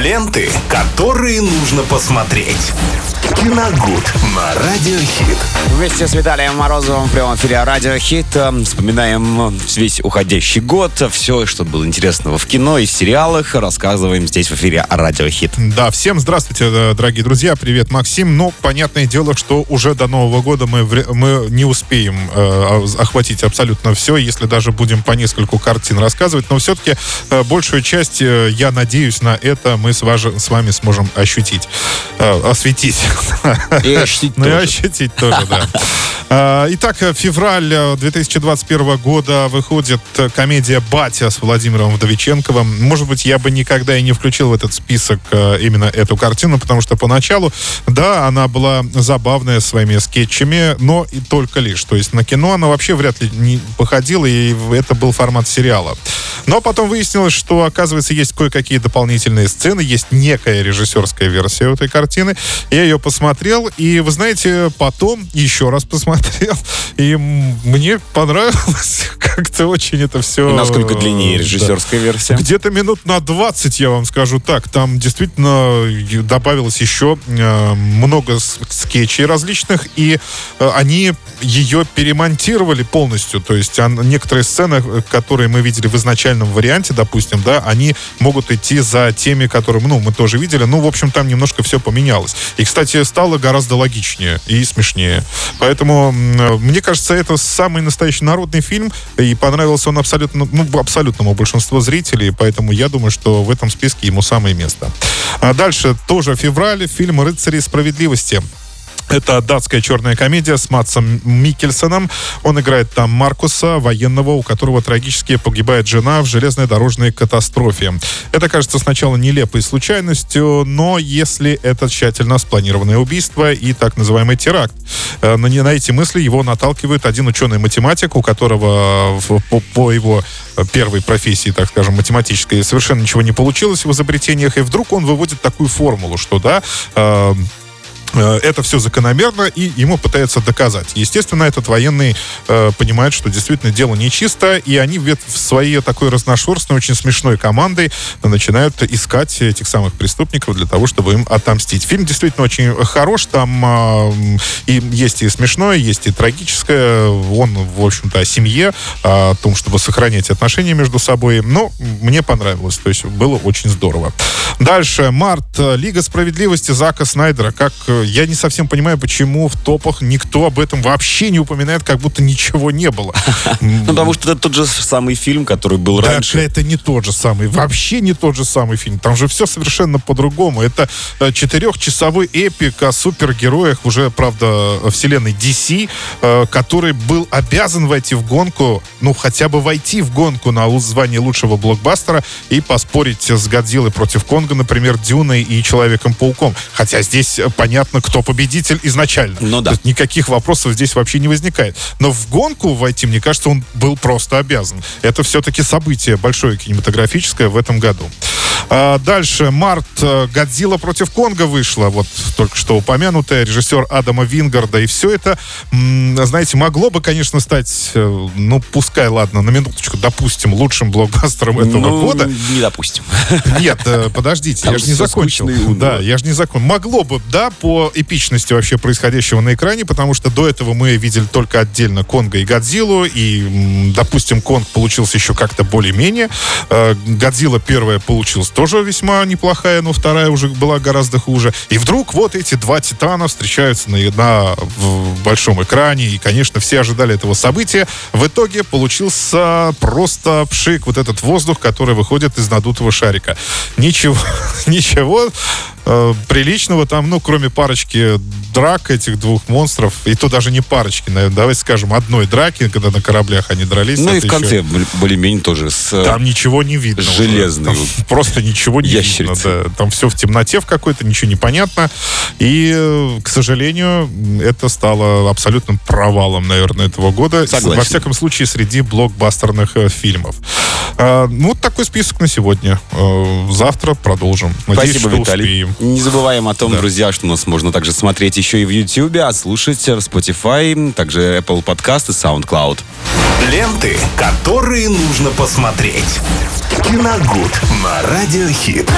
Ленты, которые нужно посмотреть. Киногуд на Радиохит. Вместе с Виталием Морозовым в прямом эфире Радио Хит э, вспоминаем весь уходящий год, все, что было интересного в кино и сериалах, рассказываем здесь в эфире Радио Хит. Да, всем здравствуйте, э, дорогие друзья. Привет, Максим. Ну, понятное дело, что уже до Нового года мы, мы не успеем э, охватить абсолютно все, если даже будем по нескольку картин рассказывать. Но все-таки э, большую часть, э, я надеюсь, на это мы с, важ, с вами сможем ощутить, э, осветить. И ощутить Ну и ощутить тоже, да. А, Итак, февраль э, 2021 года выходит э, комедия «Батя» с Владимиром Вдовиченковым. Может быть, я бы никогда и не включил в этот список э, именно эту картину, потому что поначалу, да, она была забавная своими скетчами, но и только лишь. То есть на кино она вообще вряд ли не походила, и это был формат сериала. Но потом выяснилось, что, оказывается, есть кое-какие дополнительные сцены, есть некая режиссерская версия этой картины. Я ее посмотрел, и, вы знаете, потом еще раз посмотрел, и мне понравилось как-то очень это все... И насколько длиннее режиссерская версия? Где-то минут на 20, я вам скажу так. Там действительно и добавилось еще э, много скетчей различных, и э, они ее перемонтировали полностью. То есть некоторые сцены, э, которые мы видели в изначальном варианте, допустим, да, они могут идти за теми, которые, ну, мы тоже видели. Ну, в общем, там немножко все поменялось. И, кстати, стало гораздо логичнее и смешнее. Поэтому, э, мне кажется, это самый настоящий народный фильм, и понравился он абсолютно, ну, абсолютному большинству зрителей, поэтому я думаю, что в этом списке ему самое место. А дальше тоже февраль, фильм «Рыцари справедливости». Это датская черная комедия с Матсом Микельсоном. Он играет там Маркуса, военного, у которого трагически погибает жена в железной дорожной катастрофе. Это кажется сначала нелепой случайностью, но если это тщательно спланированное убийство и так называемый теракт. Э, На, на эти мысли его наталкивает один ученый-математик, у которого в- по, по его э, первой профессии, так скажем, математической, совершенно ничего не получилось в изобретениях, и вдруг он выводит такую формулу, что да, э, Э, это все закономерно, и ему пытаются доказать. Естественно, этот военный э, понимает, что действительно дело нечисто, и они в, своей такой разношерстной, очень смешной командой начинают искать этих самых преступников для того, чтобы им отомстить. Фильм действительно очень хорош, там э, и есть и смешное, есть и трагическое. Он, в общем-то, о семье, о том, чтобы сохранять отношения между собой. Но мне понравилось, то есть было очень здорово. Дальше, март, э, Лига справедливости Зака Снайдера. Как э, я не совсем понимаю, почему в топах никто об этом вообще не упоминает, как будто ничего не было. Ну, потому что это тот же самый фильм, который был Да, раньше. это не тот же самый, вообще не тот же самый фильм. Там же все совершенно по-другому. Это э, четырехчасовой эпик о супергероях, уже, правда, вселенной DC, э, который был обязан войти в гонку, ну, хотя бы войти в гонку на звание лучшего блокбастера и поспорить с Годзиллой против Конга, например, Дюной и Человеком-пауком. Хотя здесь э, понятно, кто победитель изначально. Ну да. Никаких вопросов здесь вообще не возникает. Но в гонку войти, мне кажется, он был просто обязан. Это все-таки событие большое кинематографическое в этом году. А, дальше, март, э, «Годзилла против Конга» вышла, вот только что упомянутая, режиссер Адама Вингарда, и все это, знаете, могло бы, конечно, стать, э, ну, пускай, ладно, на минуточку, допустим, лучшим блокбастером этого ну, года. не допустим. Нет, э, подождите, Там я же не закончил. Да, я же не закончил. Могло бы, да, по эпичности вообще происходящего на экране, потому что до этого мы видели только отдельно Конга и Годзиллу, и, допустим, Конг получился еще как-то более-менее. Э, Годзилла первая получилась тоже весьма неплохая, но вторая уже была гораздо хуже. И вдруг вот эти два титана встречаются на, на в большом экране, и, конечно, все ожидали этого события. В итоге получился просто пшик, вот этот воздух, который выходит из надутого шарика. Ничего, ничего э, приличного там, ну, кроме парочки драк этих двух монстров, и то даже не парочки, наверное, давайте скажем, одной драки, когда на кораблях они дрались. Ну и в конце еще- более- более-менее тоже с... э, Там ничего не видно. уже. Железный Там вот. Просто ничего не Ящерицы. видно. да. Там все в темноте в какой-то, ничего не понятно. И, э, к сожалению, это стало абсолютным провалом, наверное, этого года. Согласен. Во всяком случае, среди блокбастерных э, фильмов. А, ну, вот такой список на сегодня. Э, завтра продолжим. Надеюсь, Спасибо, что Виталий. успеем. Не забываем о том, Да. друзья, что нас можно также смотреть еще и в YouTube, а слушать в Spotify, также Apple Podcast и SoundCloud. Ленты, которые нужно посмотреть. Киногуд на Радиохит.